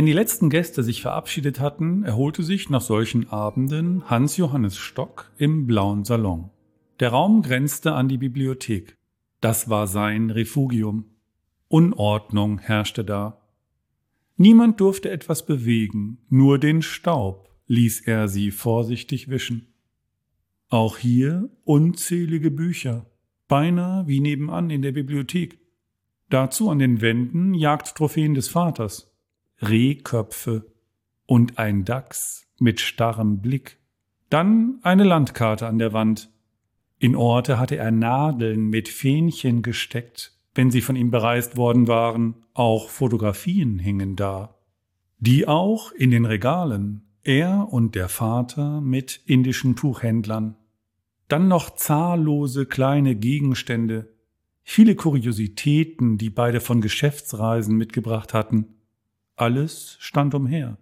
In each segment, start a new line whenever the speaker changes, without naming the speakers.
Wenn die letzten Gäste sich verabschiedet hatten, erholte sich nach solchen Abenden Hans Johannes Stock im blauen Salon. Der Raum grenzte an die Bibliothek. Das war sein Refugium. Unordnung herrschte da. Niemand durfte etwas bewegen, nur den Staub ließ er sie vorsichtig wischen. Auch hier unzählige Bücher, beinahe wie nebenan in der Bibliothek. Dazu an den Wänden Jagdtrophäen des Vaters, Rehköpfe und ein Dachs mit starrem Blick. Dann eine Landkarte an der Wand. In Orte hatte er Nadeln mit Fähnchen gesteckt, wenn sie von ihm bereist worden waren, auch Fotografien hingen da. Die auch in den Regalen, er und der Vater mit indischen Tuchhändlern. Dann noch zahllose kleine Gegenstände, viele Kuriositäten, die beide von Geschäftsreisen mitgebracht hatten, alles stand umher.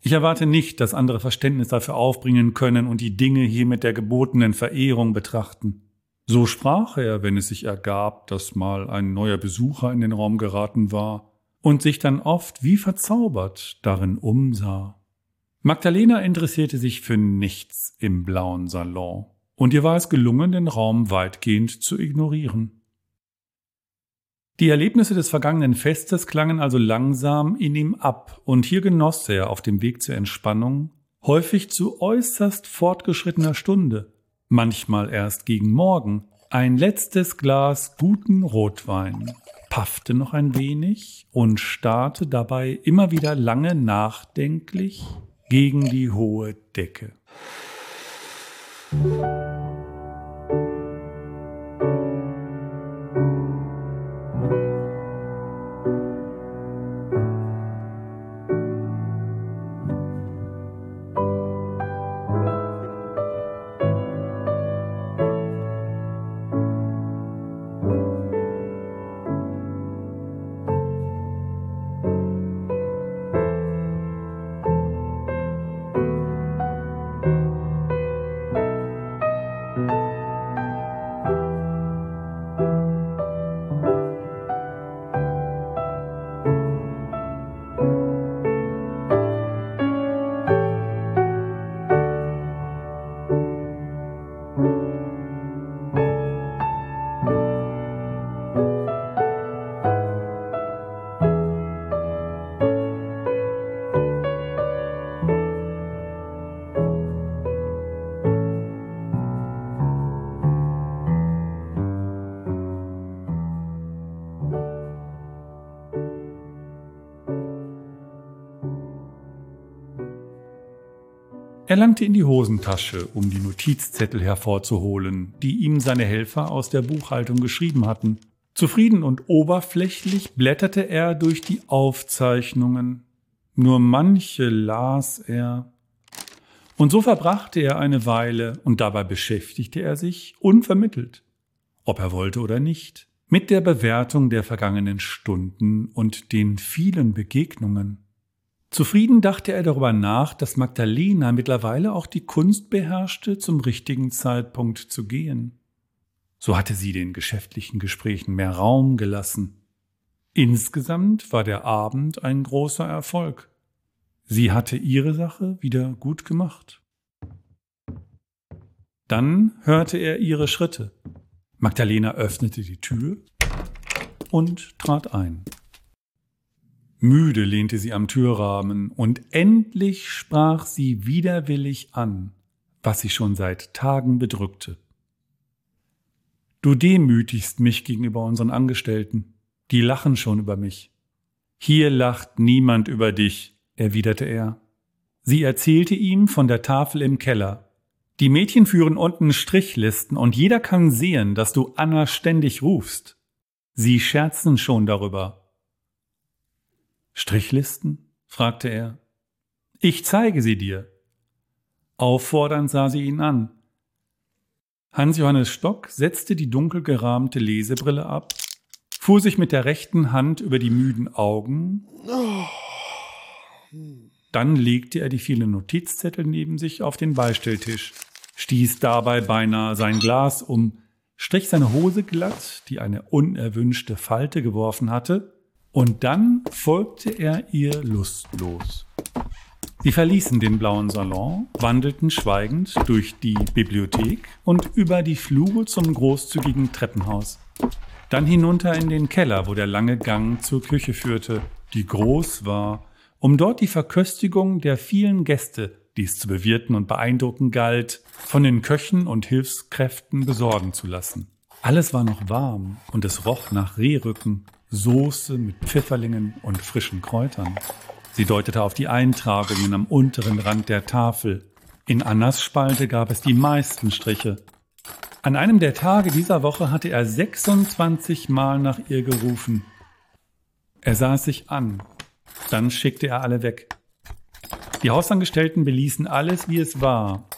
Ich erwarte nicht, dass andere Verständnis dafür aufbringen können und die Dinge hier mit der gebotenen Verehrung betrachten. So sprach er, wenn es sich ergab, dass mal ein neuer Besucher in den Raum geraten war und sich dann oft wie verzaubert darin umsah. Magdalena interessierte sich für nichts im blauen Salon, und ihr war es gelungen, den Raum weitgehend zu ignorieren. Die Erlebnisse des vergangenen Festes klangen also langsam in ihm ab, und hier genoss er auf dem Weg zur Entspannung häufig zu äußerst fortgeschrittener Stunde, manchmal erst gegen Morgen, ein letztes Glas guten Rotwein, paffte noch ein wenig und starrte dabei immer wieder lange nachdenklich gegen die hohe Decke. Er langte in die Hosentasche, um die Notizzettel hervorzuholen, die ihm seine Helfer aus der Buchhaltung geschrieben hatten. Zufrieden und oberflächlich blätterte er durch die Aufzeichnungen. Nur manche las er. Und so verbrachte er eine Weile, und dabei beschäftigte er sich unvermittelt, ob er wollte oder nicht, mit der Bewertung der vergangenen Stunden und den vielen Begegnungen. Zufrieden dachte er darüber nach, dass Magdalena mittlerweile auch die Kunst beherrschte, zum richtigen Zeitpunkt zu gehen. So hatte sie den geschäftlichen Gesprächen mehr Raum gelassen. Insgesamt war der Abend ein großer Erfolg. Sie hatte ihre Sache wieder gut gemacht. Dann hörte er ihre Schritte. Magdalena öffnete die Tür und trat ein. Müde lehnte sie am Türrahmen, und endlich sprach sie widerwillig an, was sie schon seit Tagen bedrückte. Du demütigst mich gegenüber unseren Angestellten, die lachen schon über mich. Hier lacht niemand über dich, erwiderte er. Sie erzählte ihm von der Tafel im Keller. Die Mädchen führen unten Strichlisten und jeder kann sehen, dass du Anna ständig rufst. Sie scherzen schon darüber. Strichlisten? fragte er. Ich zeige sie dir. Auffordernd sah sie ihn an. Hans Johannes Stock setzte die dunkel gerahmte Lesebrille ab, fuhr sich mit der rechten Hand über die müden Augen, dann legte er die vielen Notizzettel neben sich auf den Beistelltisch, stieß dabei beinahe sein Glas um, strich seine Hose glatt, die eine unerwünschte Falte geworfen hatte, Und dann folgte er ihr lustlos. Sie verließen den blauen Salon, wandelten schweigend durch die Bibliothek und über die Flure zum großzügigen Treppenhaus. Dann hinunter in den Keller, wo der lange Gang zur Küche führte, die groß war, um dort die Verköstigung der vielen Gäste, die es zu bewirten und beeindrucken galt, von den Köchen und Hilfskräften besorgen zu lassen. Alles war noch warm und es roch nach Rehrücken, Soße mit Pfifferlingen und frischen Kräutern. Sie deutete auf die Eintragungen am unteren Rand der Tafel. In Annas Spalte gab es die meisten Striche. An einem der Tage dieser Woche hatte er 26 Mal nach ihr gerufen. Er sah es sich an. Dann schickte er alle weg. Die Hausangestellten beließen alles, wie es war.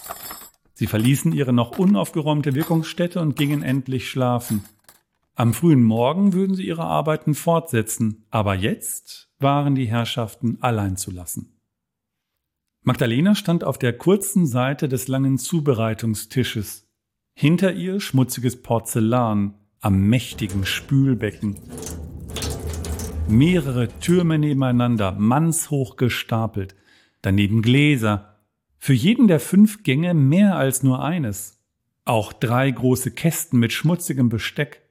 Sie verließen ihre noch unaufgeräumte Wirkungsstätte und gingen endlich schlafen. Am frühen Morgen würden sie ihre Arbeiten fortsetzen, aber jetzt waren die Herrschaften allein zu lassen. Magdalena stand auf der kurzen Seite des langen Zubereitungstisches. Hinter ihr schmutziges Porzellan am mächtigen Spülbecken. Mehrere Türme nebeneinander, mannshoch gestapelt, daneben Gläser, für jeden der fünf Gänge mehr als nur eines. Auch drei große Kästen mit schmutzigem Besteck.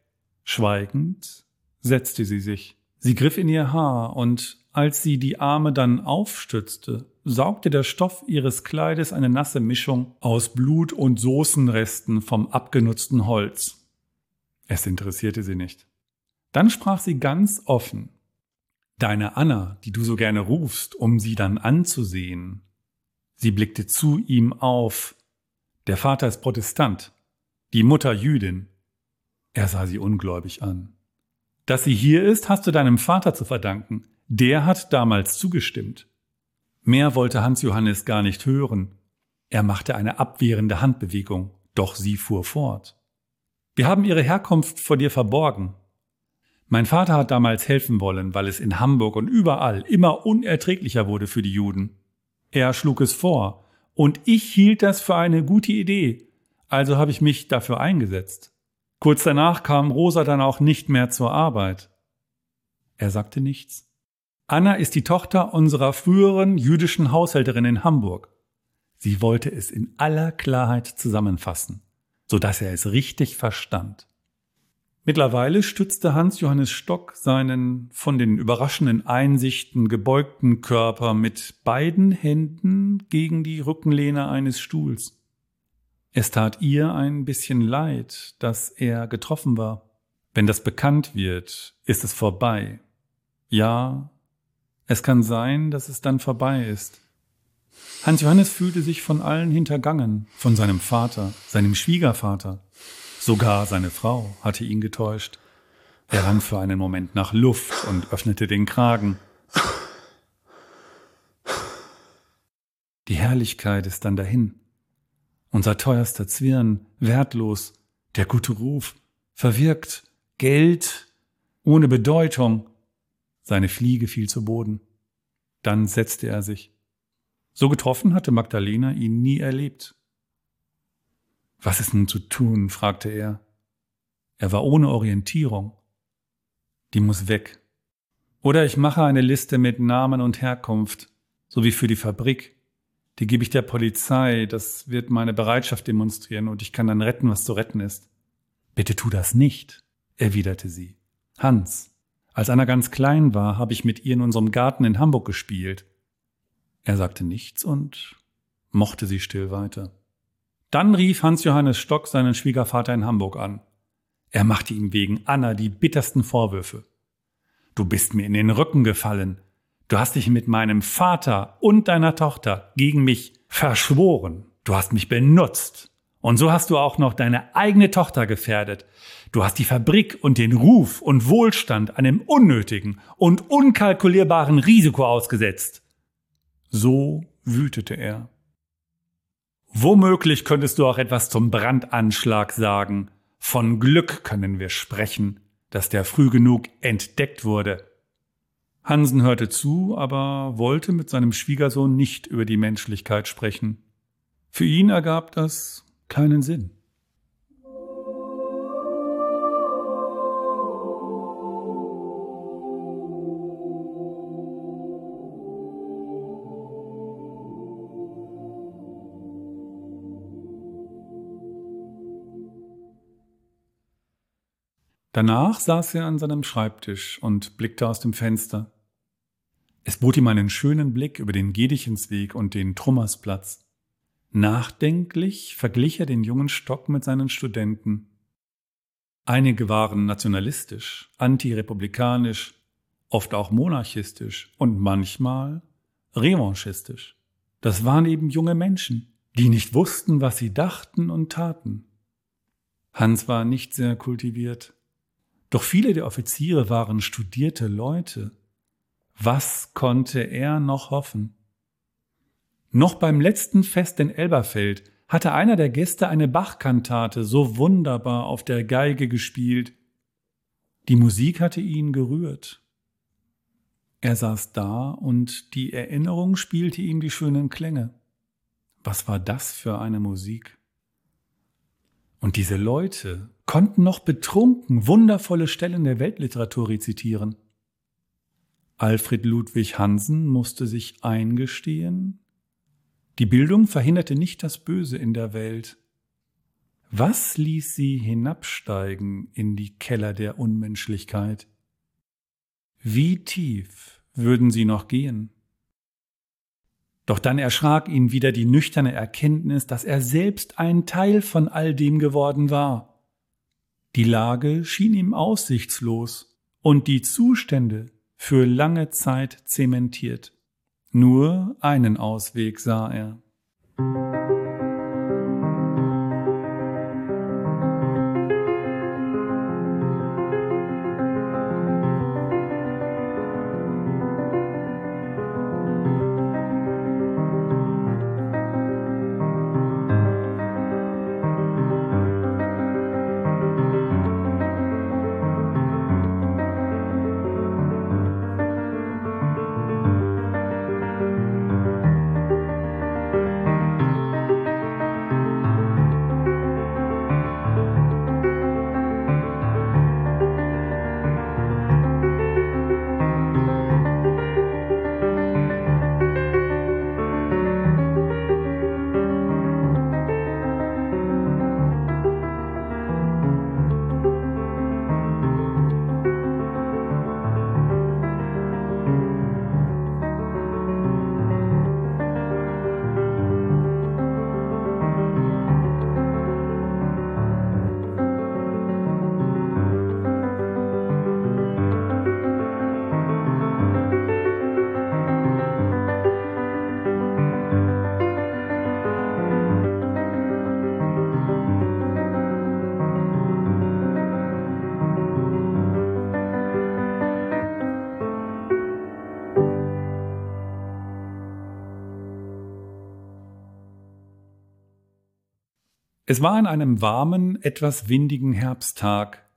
Schweigend setzte sie sich. Sie griff in ihr Haar und als sie die Arme dann aufstützte, saugte der Stoff ihres Kleides eine nasse Mischung aus Blut und Soßenresten vom abgenutzten Holz. Es interessierte sie nicht. Dann sprach sie ganz offen. Deine Anna, die du so gerne rufst, um sie dann anzusehen. Sie blickte zu ihm auf. Der Vater ist Protestant, die Mutter Jüdin. Er sah sie ungläubig an. Dass sie hier ist, hast du deinem Vater zu verdanken. Der hat damals zugestimmt. Mehr wollte Hans Johannes gar nicht hören. Er machte eine abwehrende Handbewegung, doch sie fuhr fort. Wir haben ihre Herkunft vor dir verborgen. Mein Vater hat damals helfen wollen, weil es in Hamburg und überall immer unerträglicher wurde für die Juden. Er schlug es vor, und ich hielt das für eine gute Idee, also habe ich mich dafür eingesetzt. Kurz danach kam Rosa dann auch nicht mehr zur Arbeit. Er sagte nichts. Anna ist die Tochter unserer früheren jüdischen Haushälterin in Hamburg. Sie wollte es in aller Klarheit zusammenfassen, so dass er es richtig verstand. Mittlerweile stützte Hans Johannes Stock seinen von den überraschenden Einsichten gebeugten Körper mit beiden Händen gegen die Rückenlehne eines Stuhls. Es tat ihr ein bisschen leid, dass er getroffen war. Wenn das bekannt wird, ist es vorbei. Ja, es kann sein, dass es dann vorbei ist. Hans Johannes fühlte sich von allen hintergangen, von seinem Vater, seinem Schwiegervater. Sogar seine Frau hatte ihn getäuscht. Er rang für einen Moment nach Luft und öffnete den Kragen. Die Herrlichkeit ist dann dahin. Unser teuerster Zwirn, wertlos, der gute Ruf, verwirkt, Geld, ohne Bedeutung, seine Fliege fiel zu Boden. Dann setzte er sich. So getroffen hatte Magdalena ihn nie erlebt. Was ist nun zu tun? fragte er. Er war ohne Orientierung. Die muss weg. Oder ich mache eine Liste mit Namen und Herkunft, so wie für die Fabrik. Die gebe ich der Polizei, das wird meine Bereitschaft demonstrieren und ich kann dann retten, was zu retten ist. Bitte tu das nicht, erwiderte sie. Hans, als Anna ganz klein war, habe ich mit ihr in unserem Garten in Hamburg gespielt. Er sagte nichts und mochte sie still weiter. Dann rief Hans Johannes Stock seinen Schwiegervater in Hamburg an. Er machte ihm wegen Anna die bittersten Vorwürfe. Du bist mir in den Rücken gefallen. Du hast dich mit meinem Vater und deiner Tochter gegen mich verschworen. Du hast mich benutzt. Und so hast du auch noch deine eigene Tochter gefährdet. Du hast die Fabrik und den Ruf und Wohlstand einem unnötigen und unkalkulierbaren Risiko ausgesetzt. So wütete er. Womöglich könntest du auch etwas zum Brandanschlag sagen. Von Glück können wir sprechen, dass der früh genug entdeckt wurde. Hansen hörte zu, aber wollte mit seinem Schwiegersohn nicht über die Menschlichkeit sprechen. Für ihn ergab das keinen Sinn. Danach saß er an seinem Schreibtisch und blickte aus dem Fenster. Es bot ihm einen schönen Blick über den Gedichensweg und den Trummersplatz. Nachdenklich verglich er den jungen Stock mit seinen Studenten. Einige waren nationalistisch, antirepublikanisch, oft auch monarchistisch und manchmal revanchistisch. Das waren eben junge Menschen, die nicht wussten, was sie dachten und taten. Hans war nicht sehr kultiviert, doch viele der Offiziere waren studierte Leute. Was konnte er noch hoffen? Noch beim letzten Fest in Elberfeld hatte einer der Gäste eine Bachkantate so wunderbar auf der Geige gespielt. Die Musik hatte ihn gerührt. Er saß da und die Erinnerung spielte ihm die schönen Klänge. Was war das für eine Musik? Und diese Leute konnten noch betrunken wundervolle Stellen der Weltliteratur rezitieren. Alfred Ludwig Hansen musste sich eingestehen, die Bildung verhinderte nicht das Böse in der Welt. Was ließ sie hinabsteigen in die Keller der Unmenschlichkeit? Wie tief würden sie noch gehen? Doch dann erschrak ihn wieder die nüchterne Erkenntnis, dass er selbst ein Teil von all dem geworden war. Die Lage schien ihm aussichtslos und die Zustände für lange Zeit zementiert. Nur einen Ausweg sah er. Es war an einem warmen, etwas windigen Herbsttag.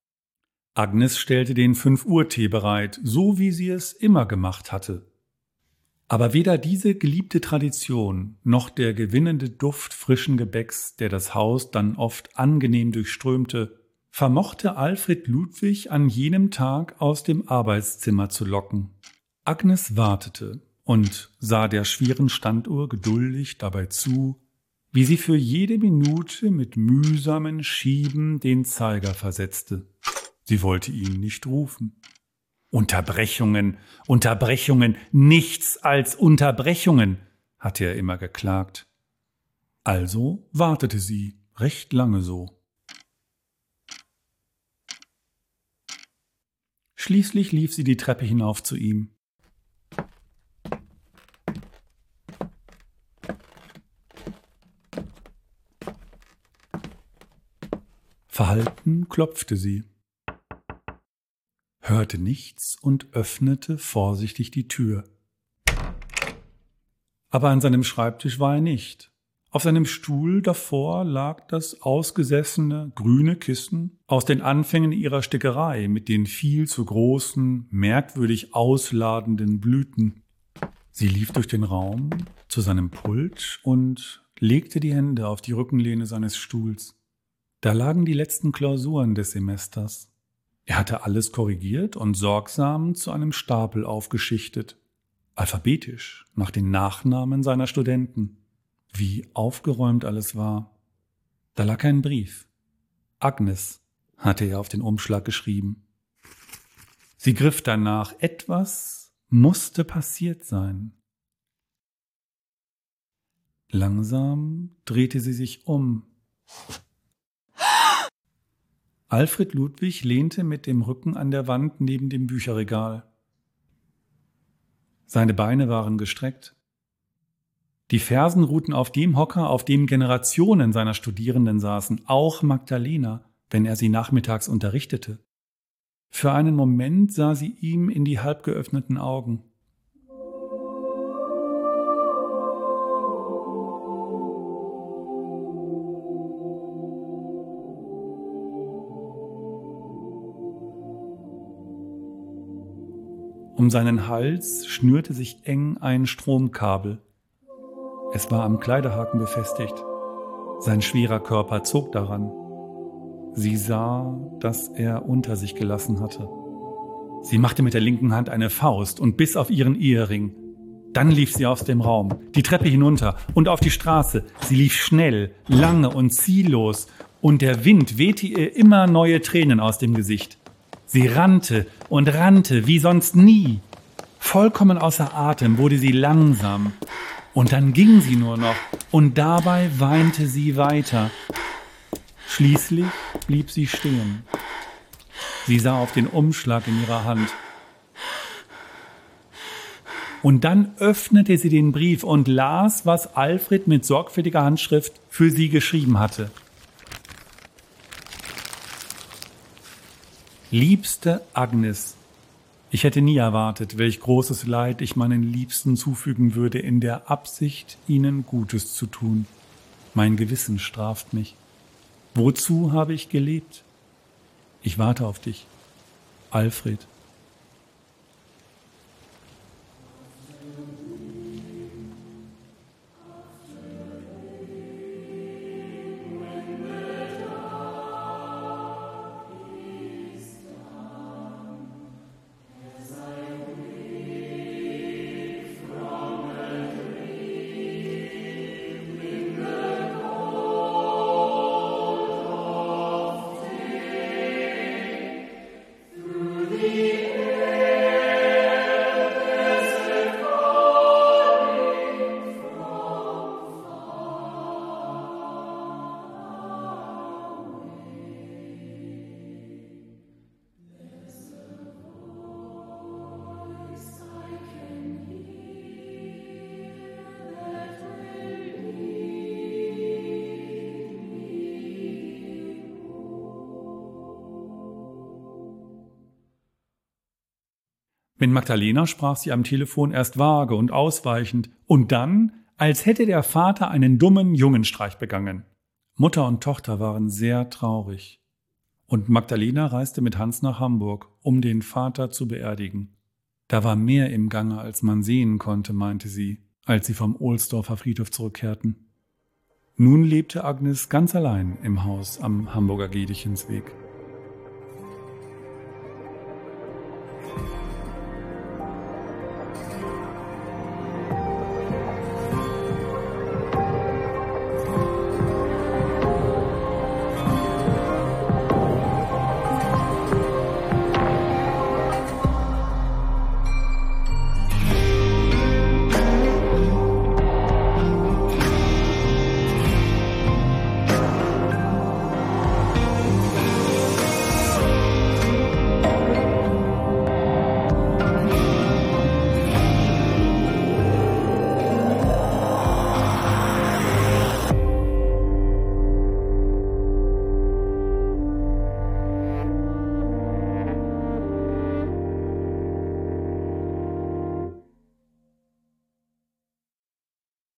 Agnes stellte den Fünf-Uhr-Tee bereit, so wie sie es immer gemacht hatte. Aber weder diese geliebte Tradition noch der gewinnende Duft frischen Gebäcks, der das Haus dann oft angenehm durchströmte, vermochte Alfred Ludwig an jenem Tag aus dem Arbeitszimmer zu locken. Agnes wartete und sah der schweren Standuhr geduldig dabei zu, wie sie für jede Minute mit mühsamen Schieben den Zeiger versetzte. Sie wollte ihn nicht rufen. Unterbrechungen, Unterbrechungen, nichts als Unterbrechungen, hatte er immer geklagt. Also wartete sie recht lange so. Schließlich lief sie die Treppe hinauf zu ihm. Verhalten klopfte sie, hörte nichts und öffnete vorsichtig die Tür. Aber an seinem Schreibtisch war er nicht. Auf seinem Stuhl davor lag das ausgesessene grüne Kissen aus den Anfängen ihrer Stickerei mit den viel zu großen, merkwürdig ausladenden Blüten. Sie lief durch den Raum zu seinem Pult und legte die Hände auf die Rückenlehne seines Stuhls. Da lagen die letzten Klausuren des Semesters. Er hatte alles korrigiert und sorgsam zu einem Stapel aufgeschichtet, alphabetisch nach den Nachnamen seiner Studenten. Wie aufgeräumt alles war. Da lag ein Brief. Agnes. hatte er auf den Umschlag geschrieben. Sie griff danach. Etwas musste passiert sein. Langsam drehte sie sich um. Alfred Ludwig lehnte mit dem Rücken an der Wand neben dem Bücherregal. Seine Beine waren gestreckt. Die Fersen ruhten auf dem Hocker, auf dem Generationen seiner Studierenden saßen, auch Magdalena, wenn er sie nachmittags unterrichtete. Für einen Moment sah sie ihm in die halb geöffneten Augen. Um seinen Hals schnürte sich eng ein Stromkabel. Es war am Kleiderhaken befestigt. Sein schwerer Körper zog daran. Sie sah, dass er unter sich gelassen hatte. Sie machte mit der linken Hand eine Faust und biss auf ihren Ehering. Dann lief sie aus dem Raum, die Treppe hinunter und auf die Straße. Sie lief schnell, lange und ziellos, und der Wind wehte ihr immer neue Tränen aus dem Gesicht. Sie rannte und rannte wie sonst nie. Vollkommen außer Atem wurde sie langsam. Und dann ging sie nur noch, und dabei weinte sie weiter. Schließlich blieb sie stehen. Sie sah auf den Umschlag in ihrer Hand. Und dann öffnete sie den Brief und las, was Alfred mit sorgfältiger Handschrift für sie geschrieben hatte. Liebste Agnes, ich hätte nie erwartet, welch großes Leid ich meinen Liebsten zufügen würde, in der Absicht, ihnen Gutes zu tun. Mein Gewissen straft mich. Wozu habe ich gelebt? Ich warte auf dich. Alfred. Mit Magdalena sprach sie am Telefon erst vage und ausweichend und dann, als hätte der Vater einen dummen Jungenstreich begangen. Mutter und Tochter waren sehr traurig. Und Magdalena reiste mit Hans nach Hamburg, um den Vater zu beerdigen. Da war mehr im Gange, als man sehen konnte, meinte sie, als sie vom Ohlsdorfer Friedhof zurückkehrten. Nun lebte Agnes ganz allein im Haus am Hamburger Gedichensweg.